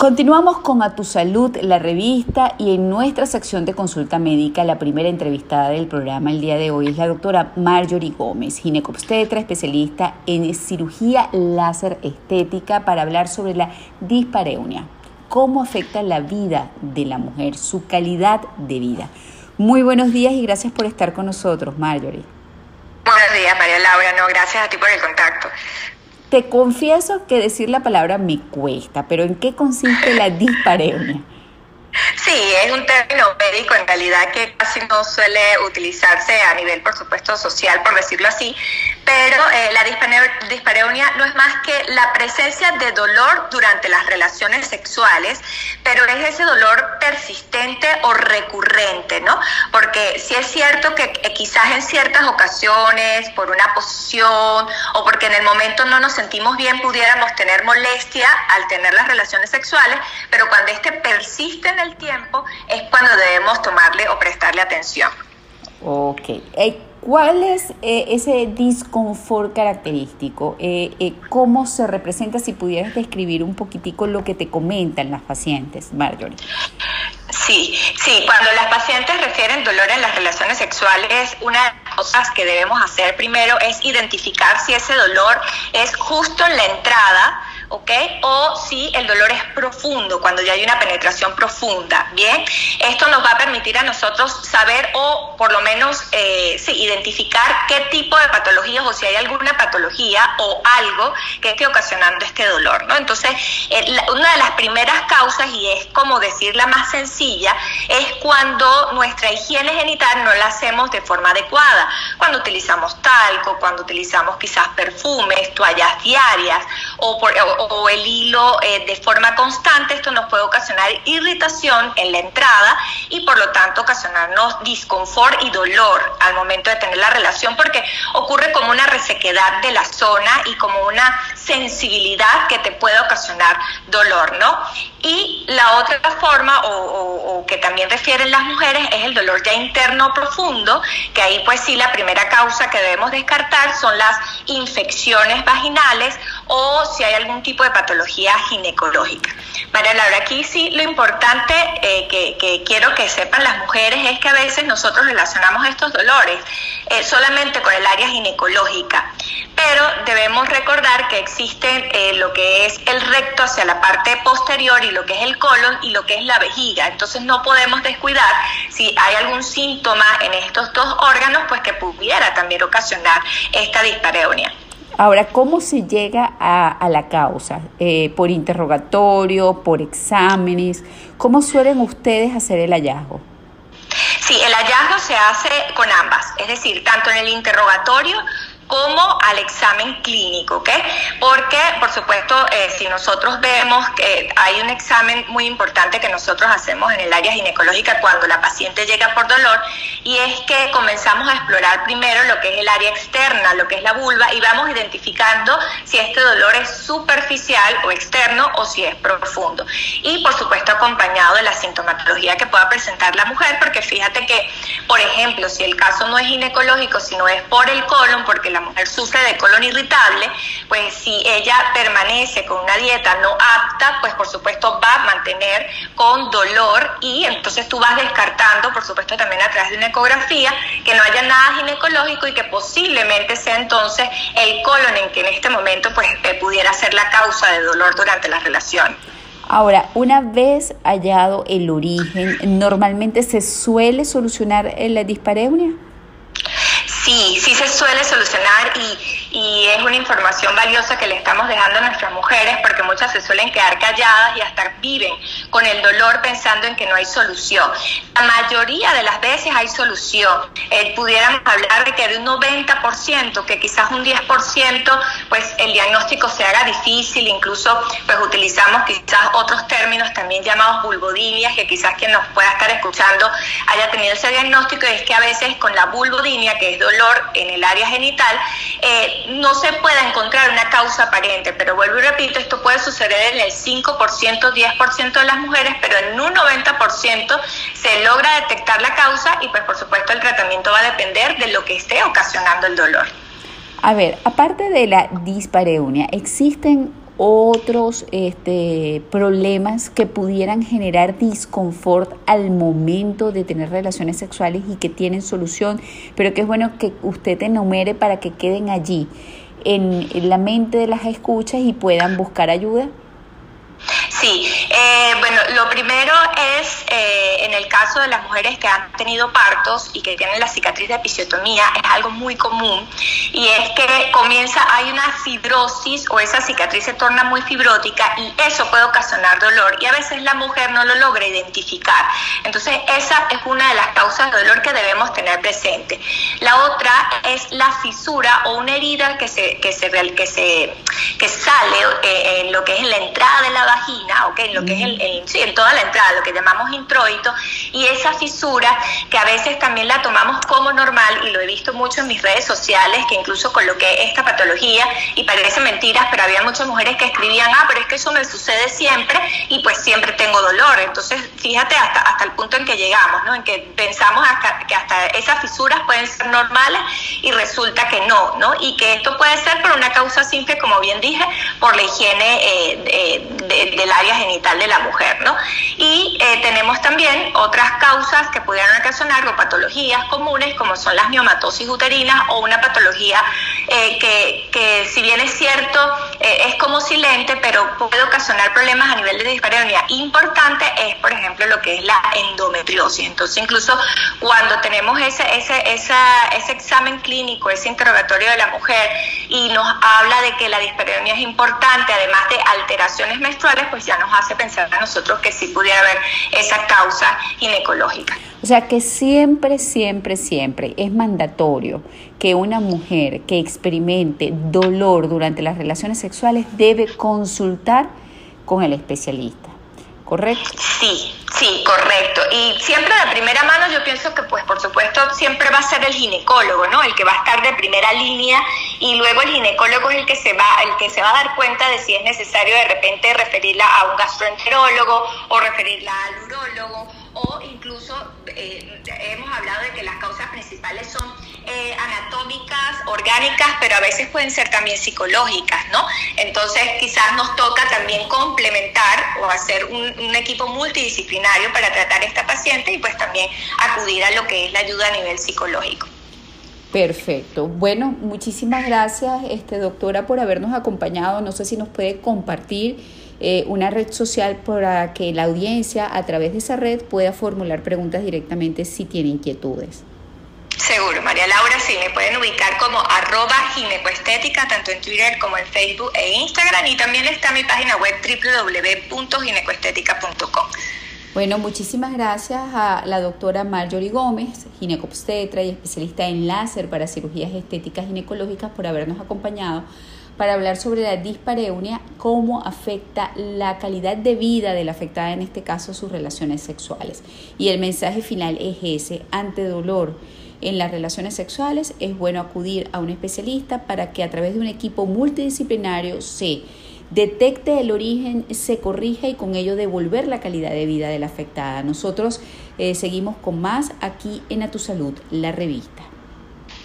Continuamos con A Tu Salud, la revista, y en nuestra sección de consulta médica, la primera entrevistada del programa el día de hoy es la doctora Marjorie Gómez, ginecobstetra, especialista en cirugía láser estética, para hablar sobre la dispareunia, cómo afecta la vida de la mujer, su calidad de vida. Muy buenos días y gracias por estar con nosotros, Marjorie. Buenos días, María Laura. No, gracias a ti por el contacto. Te confieso que decir la palabra me cuesta, pero ¿en qué consiste la dispareunia? Sí, es un término médico en realidad que casi no suele utilizarse a nivel, por supuesto, social, por decirlo así, pero eh, la dispareunia no es más que la presencia de dolor durante las relaciones sexuales, pero es ese dolor persistente o recurrente, ¿no? Porque si es cierto que quizás en ciertas ocasiones, por una posición o porque en el momento no nos sentimos bien, pudiéramos tener molestia al tener las relaciones sexuales, pero cuando este persiste en el tiempo es cuando debemos tomarle o prestarle atención. Ok. Eh, ¿Cuál es eh, ese disconfort característico? Eh, ¿Cómo se representa si pudieras describir un poquitico lo que te comentan las pacientes, Marjorie? Sí, sí, cuando las pacientes refieren dolor en las relaciones sexuales, una de las cosas que debemos hacer primero es identificar si ese dolor es justo en la entrada ¿ok? O si el dolor es profundo, cuando ya hay una penetración profunda, ¿bien? Esto nos va a permitir a nosotros saber o por lo menos eh, identificar qué tipo de patologías o si hay alguna patología o algo que esté ocasionando este dolor, ¿no? Entonces, eh, una de las primeras causas, y es como decir la más sencilla, es cuando nuestra higiene genital no la hacemos de forma adecuada, cuando utilizamos talco, cuando utilizamos quizás perfumes, toallas diarias o, el hilo eh, de forma constante, esto nos puede ocasionar irritación en la entrada y por lo tanto ocasionarnos disconfort y dolor al momento de tener la relación porque ocurre como una resequedad de la zona y como una sensibilidad que te puede ocasionar dolor, ¿no? Y la otra forma, o, que también refieren las mujeres, es el dolor ya interno profundo, que ahí pues sí la primera causa que debemos descartar son las infecciones vaginales o si hay algún tipo de patología ginecológica. María Laura, aquí sí lo importante eh, que, quiero que sepan las mujeres es que a veces nosotros relacionamos estos dolores eh, solamente con el área ginecológica, pero debemos recordar que existen eh, lo que es el recto hacia la parte posterior y lo que es el colon y lo que es la vejiga. Entonces no podemos descuidar si hay algún síntoma en estos dos órganos, pues que pudiera también ocasionar esta dispareunia. Ahora, ¿cómo se llega a, la causa? Eh, ¿Por interrogatorio, por exámenes? ¿Cómo suelen ustedes hacer el hallazgo? Sí, el hallazgo se hace con ambas, es decir, tanto en el interrogatorio como al examen clínico, ¿ok? Porque, por supuesto, eh, si nosotros vemos que hay un examen muy importante que nosotros hacemos en el área ginecológica cuando la paciente llega por dolor, y es que comenzamos a explorar primero lo que es el área externa, lo que es la vulva, y vamos identificando si este dolor es superficial o externo o si es profundo. Y, por supuesto, acompañado de la sintomatología que pueda presentar la mujer, porque fíjate que, por ejemplo, si el caso no es ginecológico, sino es por el colon, porque la mujer sufre de colon irritable, pues si ella permanece con una dieta no apta, pues por supuesto va a mantener con dolor y entonces tú vas descartando, por supuesto también a través de una ecografía, que no haya nada ginecológico y que posiblemente sea entonces el colon en que en este momento pues eh, pudiera ser la causa de dolor durante la relación. Ahora, una vez hallado el origen, ¿normalmente se suele solucionar la dispareunia? Sí, sí se suele solucionar y, y, es una información valiosa que le estamos dejando a nuestras mujeres porque muchas se suelen quedar calladas y hasta viven con el dolor pensando en que no hay solución. La mayoría de las veces hay solución. Eh, pudiéramos hablar de que de un 90%, que quizás un 10%, pues el diagnóstico se haga difícil, incluso pues utilizamos quizás otros términos también llamados vulvodimias, que quizás quien nos pueda estar escuchando haya tenido ese diagnóstico, y es que a veces con la vulvodimia, que es dolor en el área genital, eh, no se puede encontrar una causa aparente, pero vuelvo y repito, esto puede suceder en el 5%, 10% de las mujeres, pero en un 90% se logra detectar la causa y pues por supuesto el tratamiento va a depender de lo que esté ocasionando el dolor. A ver, aparte de la dispareunia, ¿existen otros este, problemas que pudieran generar disconfort al momento de tener relaciones sexuales y que tienen solución, pero que es bueno que usted enumere para que queden allí en, la mente de las escuchas y puedan buscar ayuda? Sí, eh, bueno, lo primero es eh, en el caso de las mujeres que han tenido partos y que tienen la cicatriz de episiotomía, es algo muy común y es que comienza, hay una fibrosis o esa cicatriz se torna muy fibrótica y eso puede ocasionar dolor y a veces la mujer no lo logra identificar. Entonces, esa es una de las causas de dolor que debemos tener presente. La otra es la fisura o una herida que se, que se, que se que sale eh, en lo que es la entrada de la vagina, okay, en lo que es el, sí, en toda la entrada, lo que llamamos introito, y esa fisura que a veces también la tomamos como normal, y lo he visto mucho en mis redes sociales, que incluso coloqué esta patología, y parece mentiras, pero había muchas mujeres que escribían, ah, pero es que eso me sucede siempre, y pues siempre tengo dolor. Entonces, fíjate hasta, hasta el punto en que llegamos, ¿no? En que pensamos hasta, que hasta esas fisuras pueden ser normales y resulta que no, ¿no? Y que esto puede ser por una causa simple, como bien por la higiene eh, del área genital de la mujer, ¿no? Y eh, tenemos también otras causas que pudieran ocasionar o patologías comunes como son las miomatosis uterinas o una patología eh, que, que, si bien es cierto, es como silente, pero puede ocasionar problemas a nivel de dispareunia. Importante es, por ejemplo, lo que es la endometriosis. Entonces, incluso cuando tenemos ese, ese, esa, ese examen clínico, ese interrogatorio de la mujer y nos habla de que la dispareunia es importante, además de alteraciones menstruales, pues ya nos hace pensar a nosotros que sí pudiera haber esa causa ginecológica. O sea que siempre, siempre, siempre es mandatorio que una mujer que experimente dolor durante las relaciones sexuales debe consultar con el especialista. ¿Correcto? Sí, sí, correcto. Y siempre de primera mano yo pienso que pues por supuesto siempre va a ser el ginecólogo, ¿no? El que va a estar de primera línea y luego el ginecólogo es el que se va, el que se va a dar cuenta de si es necesario de repente referirla a un gastroenterólogo o referirla al urólogo o incluso eh, hemos hablado de que las causas principales son eh, anatómicas, orgánicas, pero a veces pueden ser también psicológicas, ¿no? Entonces quizás nos toca también complementar o hacer un, equipo multidisciplinario para tratar a esta paciente y pues también acudir a lo que es la ayuda a nivel psicológico. Perfecto. Bueno, muchísimas gracias, este, doctora, por habernos acompañado. No sé si nos puede compartir eh, una red social para que la audiencia a través de esa red pueda formular preguntas directamente si tiene inquietudes. Seguro, María Laura, sí, me pueden ubicar como arroba ginecoestética, tanto en Twitter como en Facebook e Instagram, y también está mi página web www.ginecoestética.com. Bueno, muchísimas gracias a la doctora Marjorie Gómez, ginecobstetra y especialista en láser para cirugías estéticas ginecológicas, por habernos acompañado para hablar sobre la dispareunia, cómo afecta la calidad de vida de la afectada, en este caso sus relaciones sexuales. Y el mensaje final es ese, ante dolor en las relaciones sexuales, es bueno acudir a un especialista para que a través de un equipo multidisciplinario se detecte el origen, se corrija y con ello devolver la calidad de vida de la afectada. Nosotros eh, seguimos con más aquí en A Tu Salud, la revista.